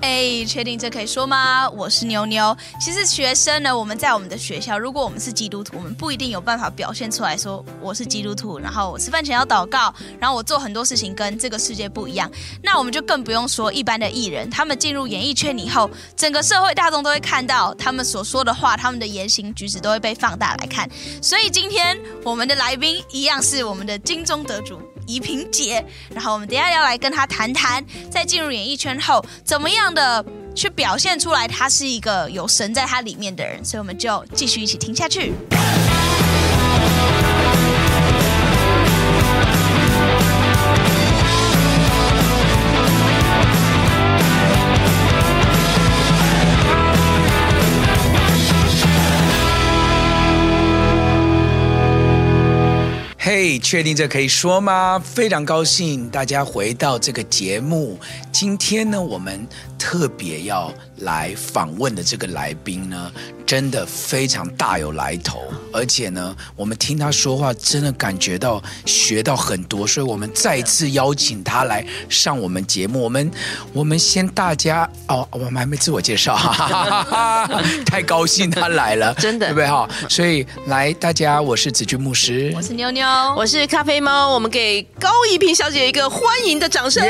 哎，确定这可以说吗？我是妞妞。其实学生呢，我们在我们的学校，如果我们是基督徒，我们不一定有办法表现出来说我是基督徒，然后我吃饭前要祷告，然后我做很多事情跟这个世界不一样。那我们就更不用说一般的艺人，他们进入演艺圈以后，整个社会大众都会看到他们所说的话，他们的言行举止都会被放大来看。所以今天我们的来宾一样是我们的金钟得主。怡萍姐，然后我们等下要来跟她谈谈，在进入演艺圈后，怎么样的去表现出来，她是一个有神在她里面的人，所以我们就继续一起听下去。确定这可以说吗？非常高兴大家回到这个节目。今天呢，我们特别要来访问的这个来宾呢，真的非常大有来头，而且呢，我们听他说话，真的感觉到学到很多，所以我们再次邀请他来上我们节目。我们我们先大家哦，我们还没自我介绍，哈哈哈，太高兴他来了，真的对不对哈？所以来，大家，我是子君牧师，我是妞妞。我是咖啡猫，我们给高怡萍小姐一个欢迎的掌声。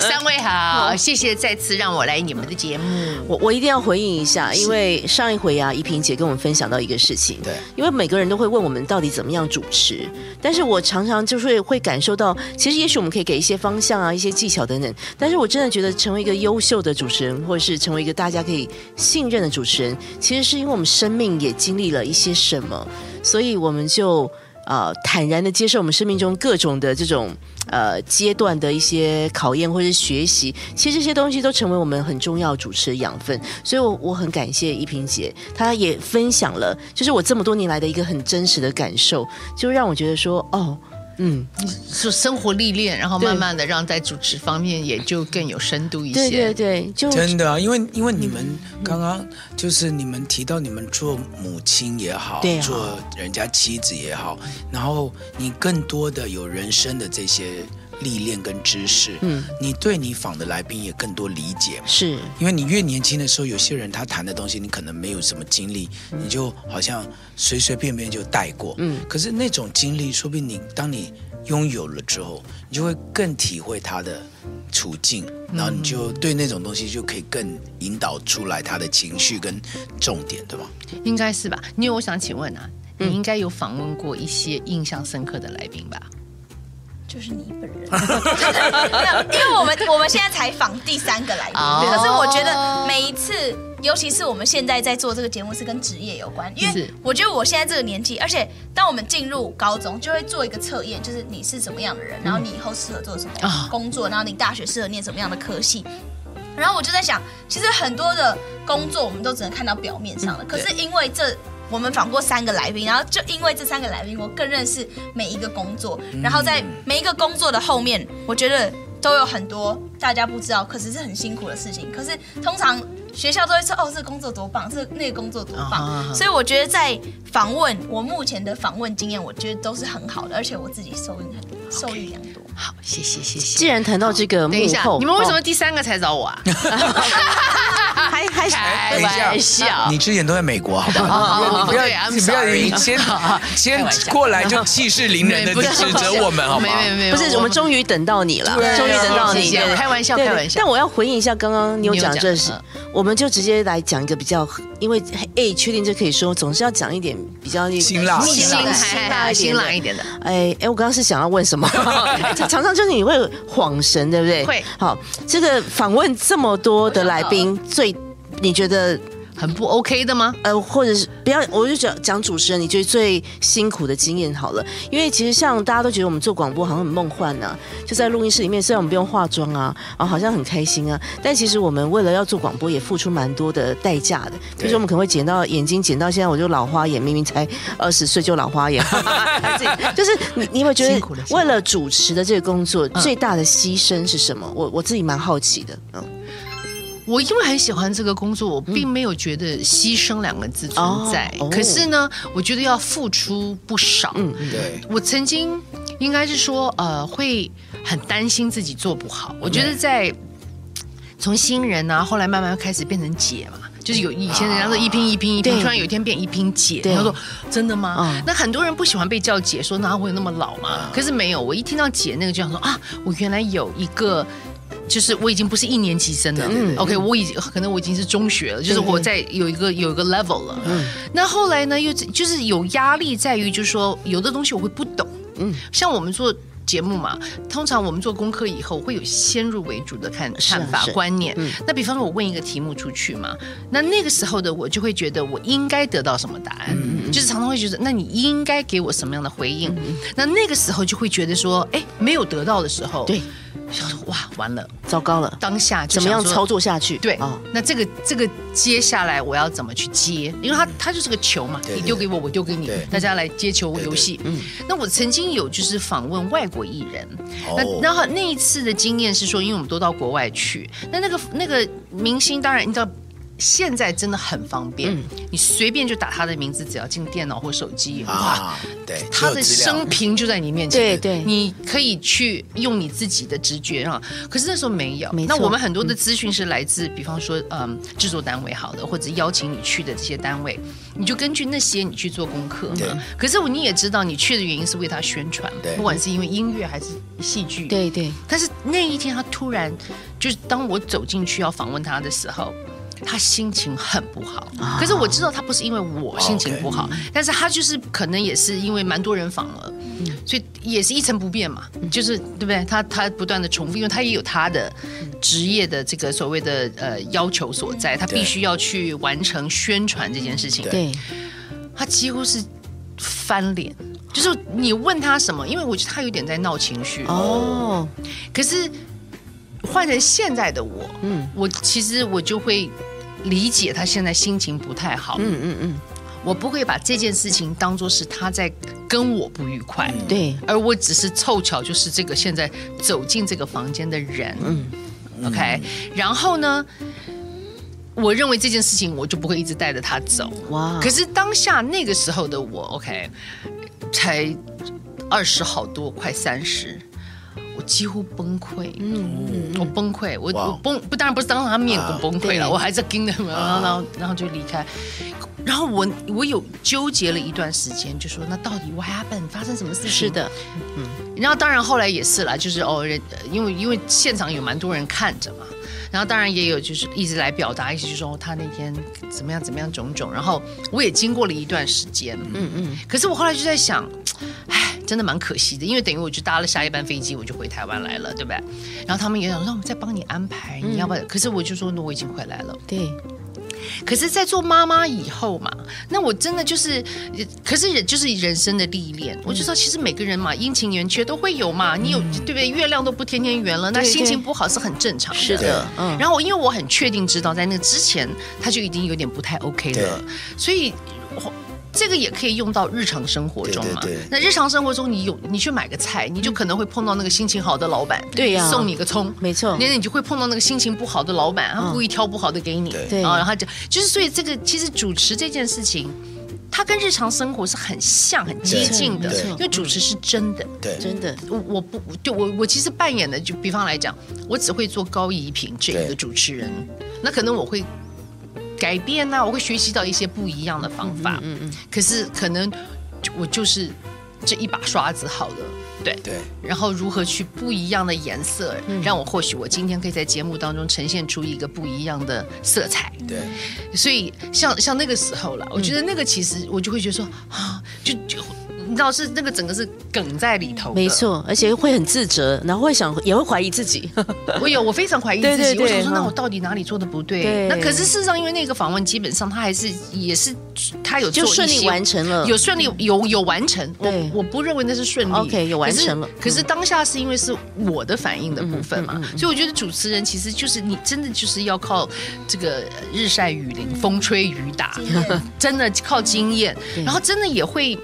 三位好，谢谢再次让我来你们的节目。我我一定要回应一下，因为上一回啊，怡萍姐跟我们分享到一个事情。对，因为每个人都会问我们到底怎么样主持，但是我常常就是会感受到，其实也许我们可以给一些方向啊，一些技巧等等。但是我真的觉得，成为一个优秀的主持人，或者是成为一个大家可以信任的主持人，其实是因为我们生命也经历了一些什么。所以我们就呃坦然的接受我们生命中各种的这种呃阶段的一些考验或者是学习，其实这些东西都成为我们很重要主持的养分。所以我，我很感谢依萍姐，她也分享了，就是我这么多年来的一个很真实的感受，就让我觉得说，哦。嗯，是生活历练，然后慢慢的让在主持方面也就更有深度一些。对对对，就真的啊，因为因为你们刚刚就是你们提到你们做母亲也好，对啊，做人家妻子也好，然后你更多的有人生的这些历练跟知识，嗯，你对你访的来宾也更多理解嘛，是。因为你越年轻的时候，有些人他谈的东西你可能没有什么经历，你就好像随随便便就带过，嗯，可是那种经历，说不定你当你拥有了之后，你就会更体会他的处境，然后你就对那种东西就可以更引导出来他的情绪跟重点，对吧？应该是吧？因为我想请问啊，你应该有访问过一些印象深刻的来宾吧？就是你本人，因为我们我们现在采访第三个来宾，oh. 可是我觉得每一次，尤其是我们现在在做这个节目是跟职业有关，因为我觉得我现在这个年纪，而且当我们进入高中，就会做一个测验，就是你是什么样的人，然后你以后适合做什么工作，然后你大学适合念什么样的科系，然后我就在想，其实很多的工作我们都只能看到表面上的，可是因为这。我们访过三个来宾，然后就因为这三个来宾，我更认识每一个工作。然后在每一个工作的后面，我觉得都有很多大家不知道，可是是很辛苦的事情。可是通常学校都会说：“哦，这个工作多棒，这那个工作多棒。”所以我觉得在访问我目前的访问经验，我觉得都是很好的，而且我自己受益很多，受益良多。好，谢谢谢谢。既然谈到这个幕后，等一下，你们为什么第三个才找我啊？还还 开玩笑，你之前都在美国，好不好？你不要，你不要你先先过来就气势凌人的指责我们，好吗？没有没有，不是，我们终于等到你了，终于等到你。开玩笑，开玩笑。但我要回应一下刚刚你有讲这事，我们就直接来讲一个比较，因为哎，确定这可以说，总是要讲一点比较辛辣、辛辣、辛辣一点的。哎哎，我刚刚是想要问什么？常常就是你会恍神，对不对？会。好，这个访问这么多的来宾，最你觉得？很不 OK 的吗？呃，或者是不要，我就讲讲主持人，你觉得最辛苦的经验好了。因为其实像大家都觉得我们做广播好像很梦幻啊，就在录音室里面，虽然我们不用化妆啊，啊，好像很开心啊，但其实我们为了要做广播，也付出蛮多的代价的。比如说我们可能会剪到眼睛，剪到现在我就老花眼，明明才二十岁就老花眼，就是你你会觉得为了主持的这个工作，最大的牺牲是什么？我我自己蛮好奇的，嗯。我因为很喜欢这个工作，我并没有觉得牺牲两个字存在。可是呢，我觉得要付出不少。嗯，对。我曾经应该是说，呃，会很担心自己做不好。我觉得在从新人啊，后来慢慢开始变成姐嘛。就是有以前人家说一拼一拼一拼，突然有一天变一拼姐，他说真的吗？那很多人不喜欢被叫姐，说那会有那么老吗？可是没有，我一听到姐那个就想说啊，我原来有一个，就是我已经不是一年级生了，OK，我已经可能我已经是中学了，就是我在有一个有一个 level 了。那后来呢，又就是有压力在于，就是说有的东西我会不懂，嗯，像我们做。节目嘛，通常我们做功课以后会有先入为主的看看法观念。嗯、那比方说，我问一个题目出去嘛，那那个时候的我就会觉得我应该得到什么答案，嗯、就是常常会觉得，那你应该给我什么样的回应？嗯、那那个时候就会觉得说，哎，没有得到的时候，对。想说哇，完了，糟糕了！当下怎么样操作下去？对，哦、那这个这个接下来我要怎么去接？因为它它就是个球嘛，你丢给我，我丢给你，大家来接球游戏。嗯，那我曾经有就是访问外国艺人，哦、那然后那一次的经验是说，因为我们都到国外去，那那个那个明星当然你知道。现在真的很方便，你随便就打他的名字，只要进电脑或手机，哇，对，他的生平就在你面前，对对，你可以去用你自己的直觉啊。可是那时候没有，那我们很多的资讯是来自，比方说，嗯，制作单位好的，或者邀请你去的这些单位，你就根据那些你去做功课。对，可是我你也知道，你去的原因是为他宣传，不管是因为音乐还是戏剧，对对。但是那一天他突然，就是当我走进去要访问他的时候。他心情很不好，可是我知道他不是因为我心情不好，但是他就是可能也是因为蛮多人访了，所以也是一成不变嘛，就是对不对？他他不断的重复，因为他也有他的职业的这个所谓的呃要求所在，他必须要去完成宣传这件事情。对，他几乎是翻脸，就是你问他什么，因为我觉得他有点在闹情绪。哦，可是。换成现在的我，嗯，我其实我就会理解他现在心情不太好，嗯嗯嗯，我不会把这件事情当做是他在跟我不愉快，对，而我只是凑巧就是这个现在走进这个房间的人，嗯，OK，然后呢，我认为这件事情我就不会一直带着他走，哇，可是当下那个时候的我，OK，才二十好多，快三十。我几乎崩溃，嗯，我崩溃，我我崩不，当然不是当着他面我崩溃了，我还在跟着，然后然后然后就离开，然后我我有纠结了一段时间，就说那到底 what happened 发生什么事情？是的，嗯，然后当然后来也是啦，就是哦，人因为因为现场有蛮多人看着嘛，然后当然也有就是一直来表达一直，就说他那天怎么样怎么样种种，然后我也经过了一段时间，嗯嗯，可是我后来就在想，哎。真的蛮可惜的，因为等于我就搭了下一班飞机，我就回台湾来了，对不对？然后他们也想，让我们再帮你安排，你要不要？嗯、可是我就说，那我已经回来了。对。可是，在做妈妈以后嘛，那我真的就是，可是也就是人生的历练。嗯、我就说，其实每个人嘛，阴晴圆缺都会有嘛。你有、嗯、对不对？月亮都不天天圆了，那心情不好是很正常的。是的。嗯。然后，因为我很确定知道，在那之前他就已经有点不太 OK 了，所以。这个也可以用到日常生活中嘛？对对对，那日常生活中，你有你去买个菜，你就可能会碰到那个心情好的老板，对呀，送你个葱，没错。那你就会碰到那个心情不好的老板，他故意挑不好的给你，对。啊，然后就就是所以这个其实主持这件事情，它跟日常生活是很像、很接近的，因为主持是真的，对，真的。我我不对我我其实扮演的就比方来讲，我只会做高怡平这个主持人，那可能我会。改变呢、啊，我会学习到一些不一样的方法。嗯嗯。可是可能我就是这一把刷子好了，对对。然后如何去不一样的颜色，嗯、让我或许我今天可以在节目当中呈现出一个不一样的色彩。对。所以像像那个时候了，我觉得那个其实我就会觉得说啊，就就。你知道是那个整个是梗在里头，没错，而且会很自责，然后会想也会怀疑自己。我有，我非常怀疑自己。我想说，那我到底哪里做的不对？那可是事实上，因为那个访问基本上他还是也是他有就顺利完成了，有顺利有有完成。我我不认为那是顺利，OK，有完成了。可是当下是因为是我的反应的部分嘛，所以我觉得主持人其实就是你真的就是要靠这个日晒雨淋、风吹雨打，真的靠经验，然后真的也会。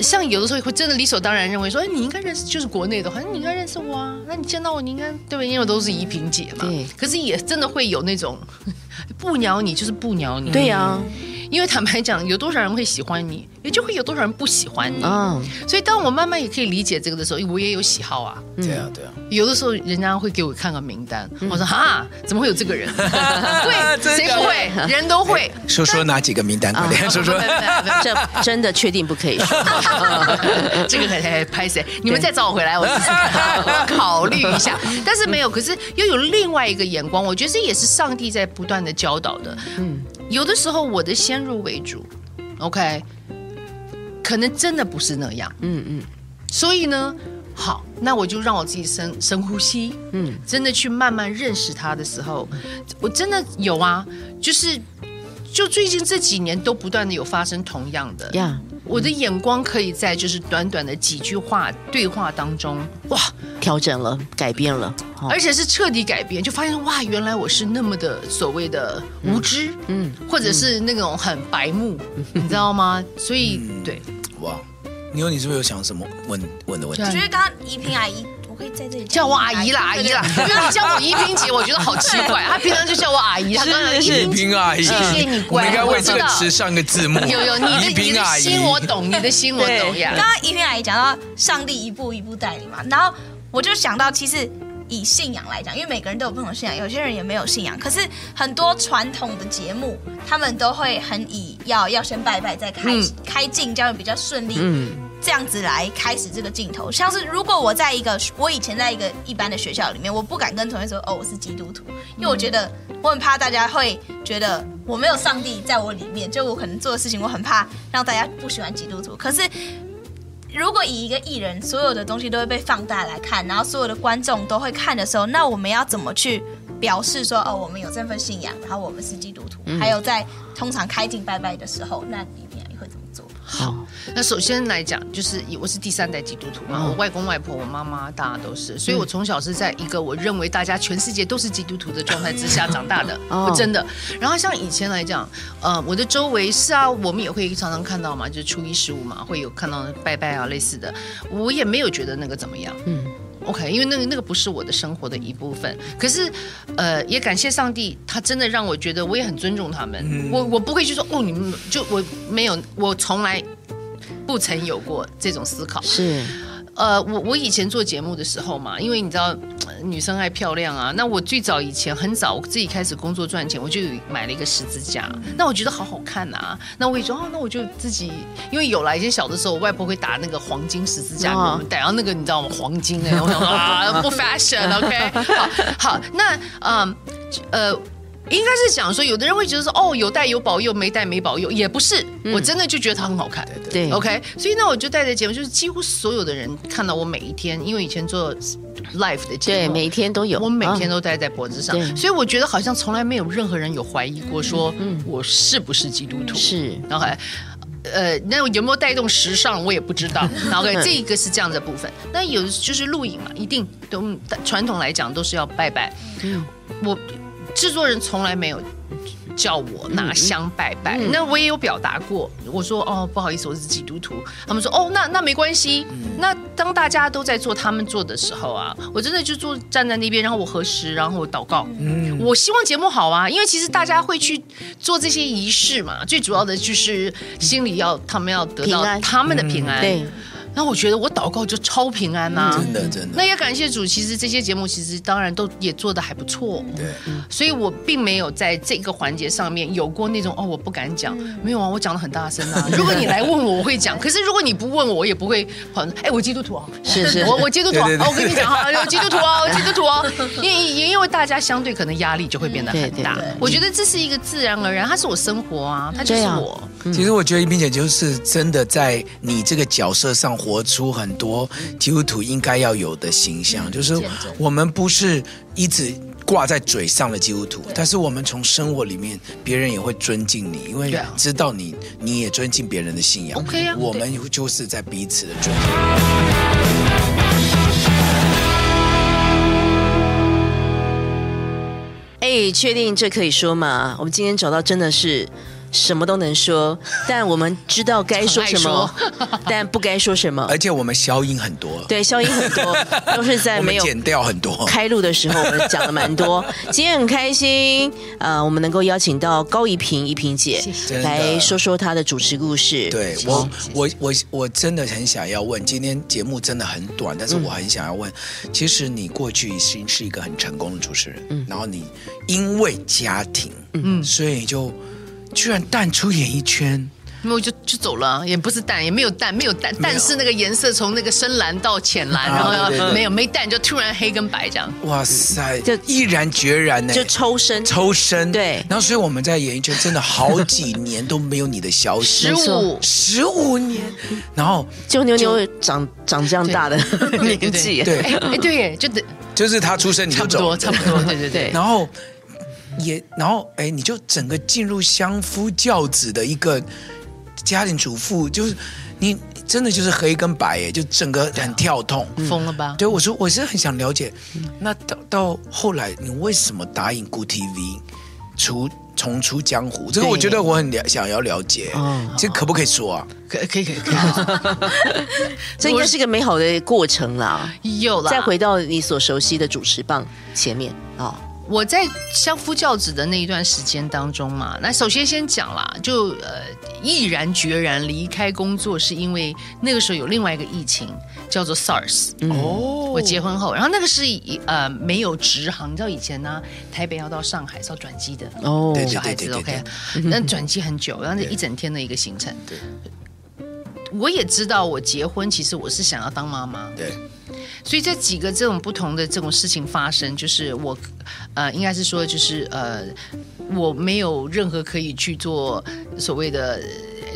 像有的时候会真的理所当然认为说，哎，你应该认识就是国内的，好像你应该认识我啊。那你见到我，你应该对不对？因为都是怡萍姐嘛。对。可是也真的会有那种不鸟你就是不鸟你。对呀。因为坦白讲，有多少人会喜欢你，也就会有多少人不喜欢你。嗯，所以当我慢慢也可以理解这个的时候，我也有喜好啊。对啊，对啊。有的时候人家会给我看个名单，我说啊，怎么会有这个人？会，谁不会？人都会。说说哪几个名单？快点说说。这真的确定不可以说。这个还拍谁？你们再找我回来，我试试看，我考虑一下。但是没有，可是又有另外一个眼光，我觉得这也是上帝在不断的教导的。嗯，有的时候我的先入为主，OK，可能真的不是那样。嗯嗯，所以呢。好，那我就让我自己深深呼吸，嗯，真的去慢慢认识他的时候，我真的有啊，就是就最近这几年都不断的有发生同样的呀，Yeah. 我的眼光可以在就是短短的几句话对话当中，哇，调整了，改变了，而且是彻底改变，就发现哇，原来我是那么的所谓的无知，嗯，嗯或者是那种很白目，嗯、你知道吗？所以、嗯、对，哇。你有，你是不是有想什么问问的问题？我觉得刚刚怡萍阿姨，我可以在这里叫我阿姨啦，阿姨啦，因为你叫我依萍姐，我觉得好奇怪。她平常就叫我阿姨，她刚刚怡萍阿姨，谢谢你乖。我应该为这个词上个字幕。有有，你的你的心我懂，你的心我懂呀。刚刚依萍阿姨讲到上帝一步一步带领嘛，然后我就想到，其实以信仰来讲，因为每个人都有不同的信仰，有些人也没有信仰。可是很多传统的节目，他们都会很以要要先拜拜再开开镜，这样比较顺利。嗯。这样子来开始这个镜头，像是如果我在一个我以前在一个一般的学校里面，我不敢跟同学说哦，我是基督徒，因为我觉得我很怕大家会觉得我没有上帝在我里面，就我可能做的事情，我很怕让大家不喜欢基督徒。可是如果以一个艺人，所有的东西都会被放大来看，然后所有的观众都会看的时候，那我们要怎么去表示说哦，我们有这份信仰，然后我们是基督徒，嗯、还有在通常开镜拜拜的时候，那里好，那首先来讲，就是我是第三代基督徒嘛，我外公外婆、我妈妈，大家都是，所以我从小是在一个我认为大家全世界都是基督徒的状态之下长大的，哦真的。然后像以前来讲，呃，我的周围是啊，我们也会常常看到嘛，就是初一十五嘛，会有看到拜拜啊类似的，我也没有觉得那个怎么样，嗯。OK，因为那个那个不是我的生活的一部分。可是，呃，也感谢上帝，他真的让我觉得我也很尊重他们。嗯、我我不会去说哦，你们就我没有，我从来不曾有过这种思考。是。呃，我我以前做节目的时候嘛，因为你知道女生爱漂亮啊，那我最早以前很早我自己开始工作赚钱，我就买了一个十字架，那我觉得好好看啊，那我也说哦，那我就自己，因为有了以前小的时候，我外婆会打那个黄金十字架给我们戴，然后那个你知道吗？黄金哎，我想说啊，不 fashion，OK，、okay? 好，好，那嗯呃。呃应该是讲说，有的人会觉得说，哦，有戴有保佑，没戴没保佑，也不是。嗯、我真的就觉得它很好看，对对，OK。所以呢，我就带着节目，就是几乎所有的人看到我每一天，因为以前做 live 的节目，对，每一天都有，我每天都戴在脖子上，哦、所以我觉得好像从来没有任何人有怀疑过说，嗯，我是不是基督徒？是，然后还，呃，那有没有带动时尚，我也不知道。然后这个是这样的部分。那有就是录影嘛，一定都传统来讲都是要拜拜。嗯，我。制作人从来没有叫我拿香拜拜，那我也有表达过，我说哦，不好意思，我是基督徒。他们说哦，那那没关系。嗯、那当大家都在做他们做的时候啊，我真的就坐站在那边，然后我核实，然后我祷告。嗯，我希望节目好啊，因为其实大家会去做这些仪式嘛，最主要的就是心里要他们要得到他们的平安。对。那我觉得我祷告就超平安呐、啊，真的真的。那也感谢主，其实这些节目其实当然都也做的还不错，对。所以我并没有在这个环节上面有过那种哦，我不敢讲，没有啊，我讲的很大声啊。如果你来问我，我会讲。可是如果你不问我，我也不会很哎，我基督徒啊，是是，我 我基督徒啊，我跟你讲哈，有基督徒啊，基督徒啊，因因因为大家相对可能压力就会变得很大。我觉得这是一个自然而然，它是我生活啊，它就是我。其实我觉得怡萍姐就是真的在你这个角色上。活出很多基督徒应该要有的形象，就是我们不是一直挂在嘴上的基督徒，但是我们从生活里面，别人也会尊敬你，因为知道你，你也尊敬别人的信仰。OK 啊，我们就是在彼此的尊敬。哎，确定这可以说吗？我们今天找到真的是。什么都能说，但我们知道该说什么，但不该说什么。而且我们消音很多，对，消音很多，都是在没有剪掉很多。开录的时候，我们讲了蛮多。今天很开心，呃，我们能够邀请到高一平一萍姐来说说她的主持故事。对我，我，我，我真的很想要问，今天节目真的很短，但是我很想要问，嗯、其实你过去已经是一个很成功的主持人，嗯，然后你因为家庭，嗯，所以就。居然淡出演艺圈，没有就就走了，也不是淡，也没有淡，没有淡，但是那个颜色从那个深蓝到浅蓝，然后对对对。没有没淡，就突然黑跟白这样。哇塞，就毅然决然呢，就抽身，抽身。对，然后所以我们在演艺圈真的好几年都没有你的消息，十五。十五年，然后就妞妞长长这样大的 年纪，对，哎对，就就是他出生你就走，差不多，差不多，对对对，然后。也，然后哎，你就整个进入相夫教子的一个家庭主妇，就是你真的就是黑跟白哎，就整个很跳痛，疯了吧？对，我说我是很想了解，那到到后来你为什么答应 Good TV 出重出江湖？这个我觉得我很了想要了解，这可不可以说啊？可可以可以可以，这应该是一个美好的过程啦。有了，再回到你所熟悉的主持棒前面啊。我在相夫教子的那一段时间当中嘛，那首先先讲啦，就呃毅然决然离开工作，是因为那个时候有另外一个疫情叫做 SARS。哦，我结婚后，然后那个是呃没有直航，你知道以前呢，台北要到上海是要转机的哦，小孩子 OK，那转机很久，然后这一整天的一个行程。对，我也知道我结婚其实我是想要当妈妈。对。所以这几个这种不同的这种事情发生，就是我，呃，应该是说，就是呃，我没有任何可以去做所谓的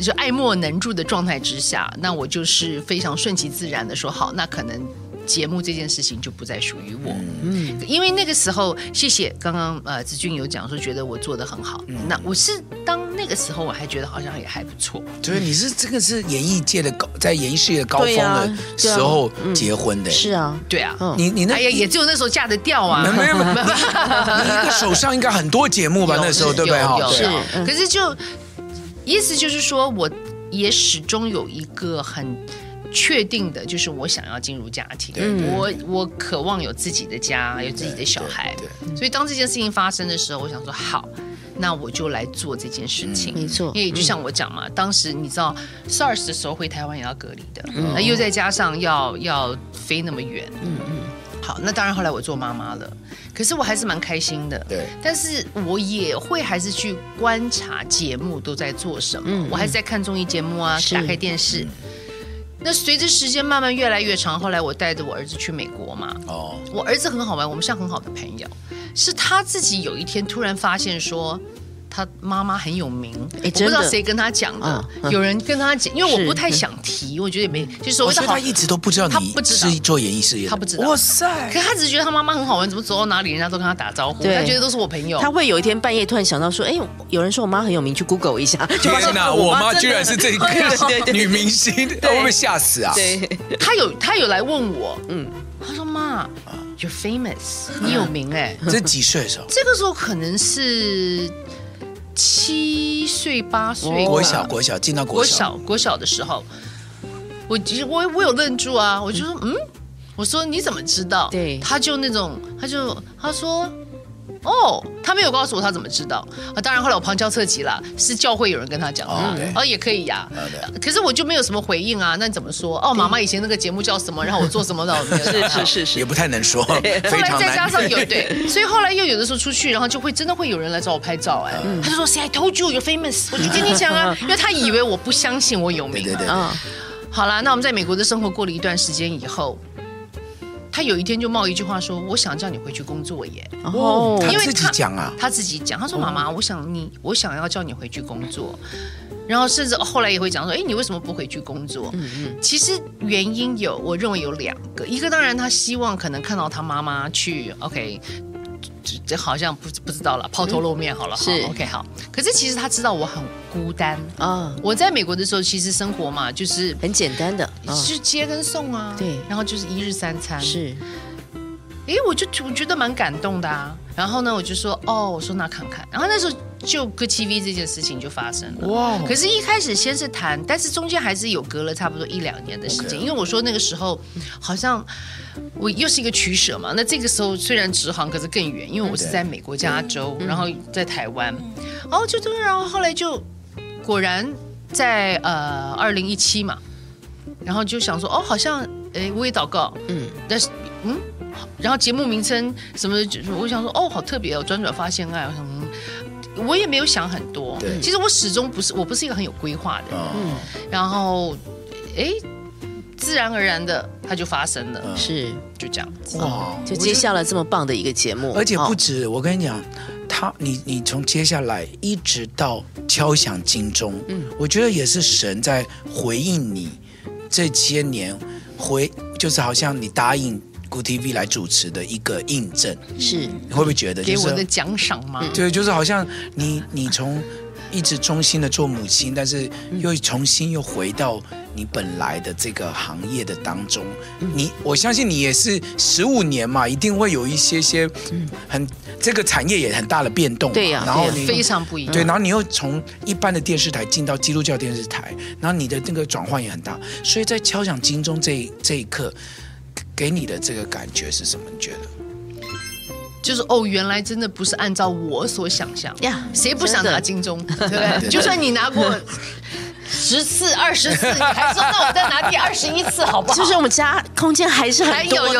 就爱莫能助的状态之下，那我就是非常顺其自然的说好，那可能。节目这件事情就不再属于我，嗯，因为那个时候，谢谢刚刚呃子俊有讲说觉得我做的很好，嗯，那我是当那个时候我还觉得好像也还不错，所以你是这个是演艺界的高，在演艺事业的高峰的时候结婚的，啊啊嗯，是啊，对啊，你你那哎呀也只有那时候嫁得掉啊，没有没有，你一个手上应该很多节目吧那时候对不对？有有是，可是就意思就是说我也始终有一个很。确定的就是我想要进入家庭，我我渴望有自己的家，有自己的小孩。所以当这件事情发生的时候，我想说好，那我就来做这件事情。没错，因为就像我讲嘛，当时你知道 SARS 的时候回台湾也要隔离的，那又再加上要要飞那么远。嗯嗯。好，那当然后来我做妈妈了，可是我还是蛮开心的。对。但是我也会还是去观察节目都在做什么，我还是在看综艺节目啊，打开电视。那随着时间慢慢越来越长，后来我带着我儿子去美国嘛。哦，我儿子很好玩，我们像很好的朋友。是他自己有一天突然发现说。他妈妈很有名，我不知道谁跟他讲的，有人跟他讲，因为我不太想提，我觉得也没，就是我觉得。他一直都不知道你是做演艺事业，他不知道。哇塞！可他只是觉得他妈妈很好玩，怎么走到哪里人家都跟他打招呼，他觉得都是我朋友。他会有一天半夜突然想到说：“哎，有人说我妈很有名，去 Google 一下。”就发现我妈居然是这个 女明星，他会不会吓死啊？对，他有他有来问我，嗯，他说：“妈，You're famous，你有名哎。”这几岁的时候？这个时候可能是。七岁八岁，国小国小进到国小。国小的时候，我其实我我有愣住啊，我就说嗯，我说你怎么知道？对，他就那种，他就他说。哦，他没有告诉我他怎么知道啊？当然后来我旁敲侧击了，是教会有人跟他讲的，哦，哦也可以呀。可是我就没有什么回应啊。那你怎么说？哦，妈妈以前那个节目叫什么？然后我做什么的？是是是是，也不太能说。后来再加上有对，所以后来又有的时候出去，然后就会真的会有人来找我拍照哎。他就说：“See, I told you you're famous。”我就跟你讲啊，因为他以为我不相信我有名。对对对。好啦，那我们在美国的生活过了一段时间以后。他有一天就冒一句话说：“我想叫你回去工作耶。”哦，因为他自己讲啊，他自己讲，他说：“妈妈，我想你，我想要叫你回去工作。”然后甚至后来也会讲说：“哎，你为什么不回去工作？”嗯嗯，其实原因有，我认为有两个，一个当然他希望可能看到他妈妈去，OK。这好像不不知道了，抛头露面好了，是 OK 好。可是其实他知道我很孤单啊。我在美国的时候，其实生活嘛，就是很简单的，是接跟送啊。对，然后就是一日三餐。是，哎，我就我觉得蛮感动的啊。然后呢，我就说，哦，我说那看看。然后那时候就歌 TV 这件事情就发生了。哇！可是，一开始先是谈，但是中间还是有隔了差不多一两年的时间.因为我说那个时候好像我又是一个取舍嘛。那这个时候虽然直航，可是更远，因为我是在美国加州，然后在台湾，然后就突然，然后后来就果然在呃二零一七嘛，然后就想说哦，好像哎我也祷告，嗯，但是嗯。然后节目名称什么，就是我想说，哦，好特别哦，转转发现爱，什么，我也没有想很多。其实我始终不是，我不是一个很有规划的人。嗯，然后，哎，自然而然的，它就发生了，是就这样子。哇，就接下了这么棒的一个节目，而且不止，我跟你讲，他，你你从接下来一直到敲响金钟，嗯，我觉得也是神在回应你这些年回，就是好像你答应。GOOD TV 来主持的一个印证是，你会不会觉得、就是、给我的奖赏吗？对，就是好像你你从一直忠心的做母亲，但是又重新又回到你本来的这个行业的当中。你我相信你也是十五年嘛，一定会有一些些很这个产业也很大的变动。对呀、啊，然后你非常不一样。对，然后你又从一般的电视台进到基督教电视台，然后你的那个转换也很大。所以在敲响金钟这这一刻。给你的这个感觉是什么？你觉得？就是哦，原来真的不是按照我所想象呀。谁不想拿金钟？对不对？就算你拿过。十次、二十次，你还说那我再拿第二十一次好不好？就是我们家空间还是很有的，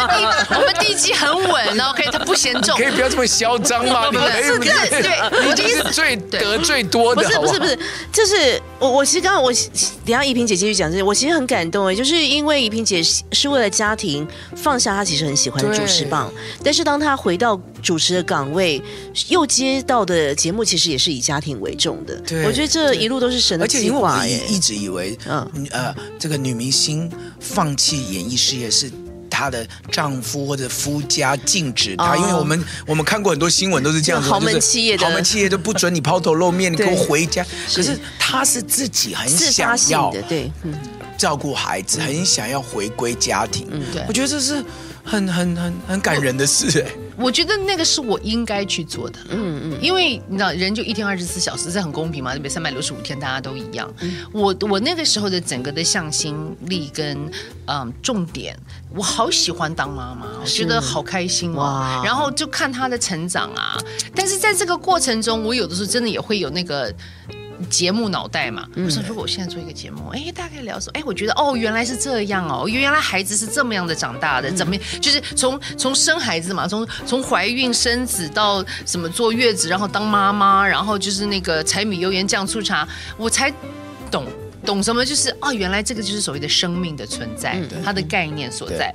我们地基很稳，然后可以它不嫌重。可以不要这么嚣张吗？不是，对，我第一次最得最多的。不是不是不是，就是我我其实刚刚我等下怡萍姐继续讲这些，我其实很感动哎，就是因为怡萍姐是为了家庭放下她其实很喜欢的主持棒，但是当她回到主持的岗位，又接到的节目其实也是以家庭为重的。对，我觉得这一路都是神的。因为我一直以为，嗯呃，这个女明星放弃演艺事业是她的丈夫或者夫家禁止她，因为我们我们看过很多新闻都是这样子，豪门企业的。豪门企业都不准你抛头露面，你给我回家。可是她是自己很想要的，对，照顾孩子，很想要回归家庭。嗯，对，我觉得这是很很很很感人的事，哎。我觉得那个是我应该去做的，嗯嗯，因为你知道，人就一天二十四小时，这很公平嘛，对不对？三百六十五天大家都一样。嗯、我我那个时候的整个的向心力跟嗯重点，我好喜欢当妈妈，我觉得好开心哦。然后就看她的成长啊，但是在这个过程中，我有的时候真的也会有那个。节目脑袋嘛，我说如果我现在做一个节目，哎，大概聊说，哎，我觉得哦，原来是这样哦，原来孩子是这么样的长大的，怎么就是从从生孩子嘛，从从怀孕生子到什么坐月子，然后当妈妈，然后就是那个柴米油盐酱醋茶，我才懂懂什么，就是哦，原来这个就是所谓的生命的存在，它的概念所在。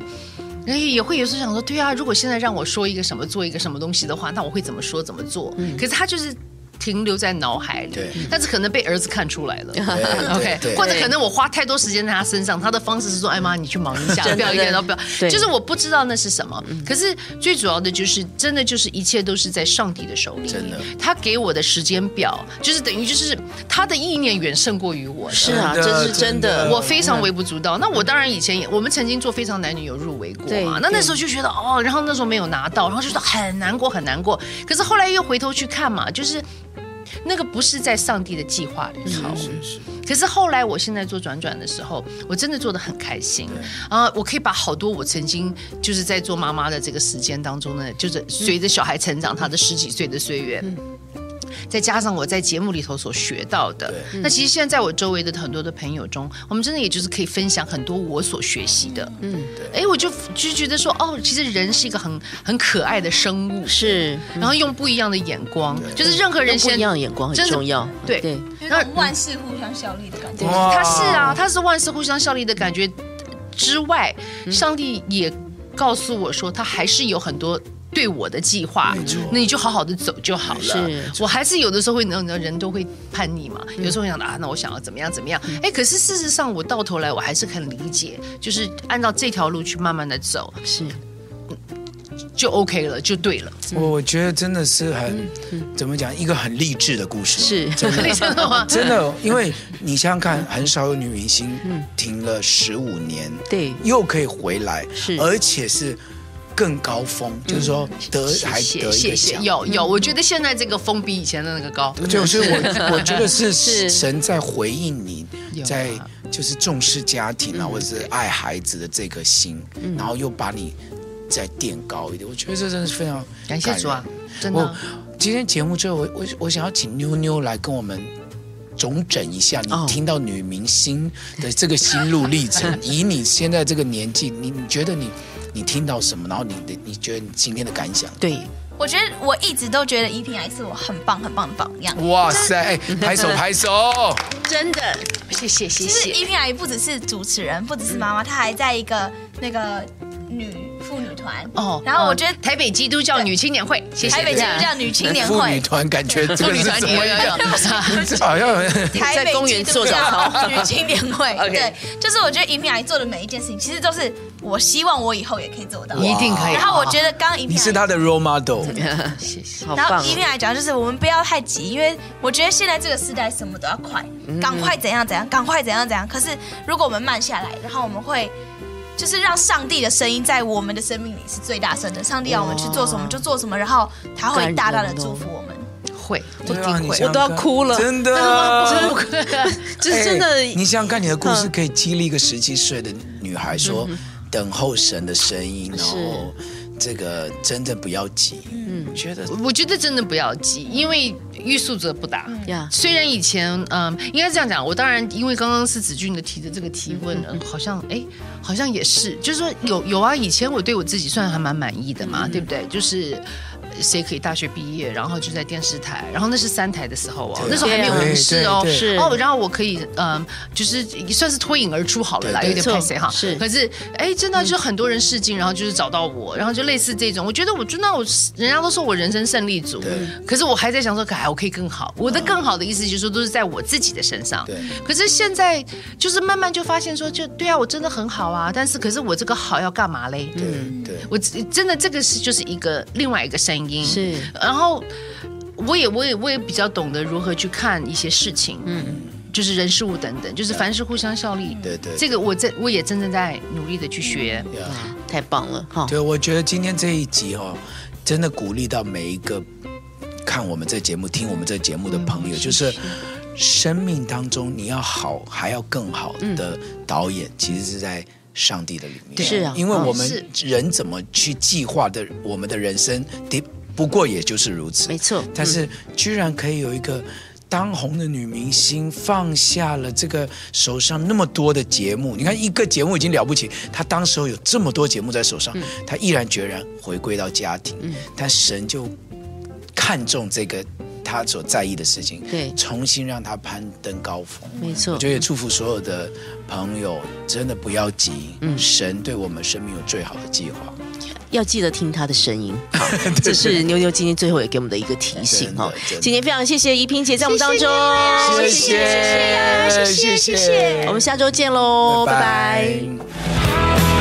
然后也会有时候想说，对啊，如果现在让我说一个什么，做一个什么东西的话，那我会怎么说怎么做？可是他就是。停留在脑海里，但是可能被儿子看出来了。OK，或者可能我花太多时间在他身上，他的方式是说：“哎妈，你去忙一下，不要一点都不要。”就是我不知道那是什么。可是最主要的就是，真的就是一切都是在上帝的手里。真的，他给我的时间表，就是等于就是他的意念远胜过于我。是啊，这是真的，我非常微不足道。那我当然以前也，我们曾经做非常男女有入围过嘛。那那时候就觉得哦，然后那时候没有拿到，然后就说很难过很难过。可是后来又回头去看嘛，就是。那个不是在上帝的计划里头，是是。可是后来，我现在做转转的时候，我真的做的很开心啊！我可以把好多我曾经就是在做妈妈的这个时间当中呢，就是随着小孩成长，他的十几岁的岁月。再加上我在节目里头所学到的，那其实现在在我周围的很多的朋友中，我们真的也就是可以分享很多我所学习的。嗯，对。哎，我就就觉得说，哦，其实人是一个很很可爱的生物，是。然后用不一样的眼光，就是任何人先不一样的眼光很重要。对对，那万事互相效力的感觉。他是啊，他是万事互相效力的感觉之外，上帝也告诉我说，他还是有很多。对我的计划，那你就好好的走就好了。是，我还是有的时候会，能人都会叛逆嘛。有时候会想啊，那我想要怎么样怎么样？哎，可是事实上，我到头来我还是很理解，就是按照这条路去慢慢的走，是，就 OK 了，就对了。我觉得真的是很怎么讲，一个很励志的故事。是，真的，真的，因为你想想看，很少有女明星停了十五年，对，又可以回来，是，而且是。更高峰，就是说得还得一个奖。有有，我觉得现在这个峰比以前的那个高。就是我我觉得是神在回应你，在就是重视家庭啊，或者是爱孩子的这个心，然后又把你再垫高一点。我觉得这真的是非常感谢主啊！真的。今天节目最后，我我我想要请妞妞来跟我们总整一下，你听到女明星的这个心路历程，以你现在这个年纪，你你觉得你你听到什么？然后你的你觉得你今天的感想？对，我觉得我一直都觉得依萍爱是我很棒很棒的榜样。哇塞，拍手 拍手！真的，谢谢谢谢。其实依萍爱不只是主持人，不只是妈妈，她还在一个那个女。妇女团哦，然后我觉得台北基督教女青年会，谢谢台北基督教女青年会妇女团，感觉这个是怎么样？好像在公园做早操女青年会，对，就是我觉得宜萍阿姨做的每一件事情，其实都是我希望我以后也可以做到，一定可以。然后我觉得刚宜萍，你是他的 role model，谢谢。然后宜萍来讲，就是我们不要太急，因为我觉得现在这个时代什么都要快，赶快怎样怎样，赶快怎样怎样。可是如果我们慢下来，然后我们会。就是让上帝的声音在我们的生命里是最大声的。上帝要我们去做什么就做什么，然后他会大大的祝福我们。会，一定会，我都要哭了，真的，真的 就是真的。你想想看，你的故事可以激励一个十七岁的女孩说：“等候神的声音，然后这个真的不要急。”嗯，觉得我觉得真的不要急，因为。欲速则不达。呀，虽然以前，嗯，应该是这样讲。我当然，因为刚刚是子俊的提的这个提问，嗯，好像，哎，好像也是，就是说有有啊。以前我对我自己算还蛮满意的嘛，对不对？就是。谁可以大学毕业，然后就在电视台，然后那是三台的时候哦，那时候还没有电视哦，是哦，然后我可以嗯，就是算是脱颖而出好了啦，有点拍谁哈，是，可是哎，真的就是很多人试镜，然后就是找到我，然后就类似这种，我觉得我真的我人家都说我人生胜利组，可是我还在想说，哎，我可以更好，我的更好的意思就是说都是在我自己的身上，对，可是现在就是慢慢就发现说，就对啊，我真的很好啊，但是可是我这个好要干嘛嘞？对对，我真的这个是就是一个另外一个声音。是，然后我也我也我也比较懂得如何去看一些事情，嗯，就是人事物等等，就是凡事互相效力，对对，这个我在我也真正在努力的去学，太棒了哈！对，我觉得今天这一集哦，真的鼓励到每一个看我们这节目、听我们这节目的朋友，就是生命当中你要好还要更好的导演，其实是在。上帝的里面。是啊，因为我们人怎么去计划的我们的人生，的不过也就是如此，没错。但是居然可以有一个当红的女明星放下了这个手上那么多的节目，你看一个节目已经了不起，她当时候有这么多节目在手上，她毅然决然回归到家庭，但神就看中这个。他所在意的事情，对，重新让他攀登高峰，没错。我觉得也祝福所有的朋友，真的不要急，嗯，神对我们生命有最好的计划，要记得听他的声音。好，这是妞妞今天最后也给我们的一个提醒哈。今天非常谢谢怡萍姐在我们当中，谢谢，谢谢，谢谢，我们下周见喽，拜拜。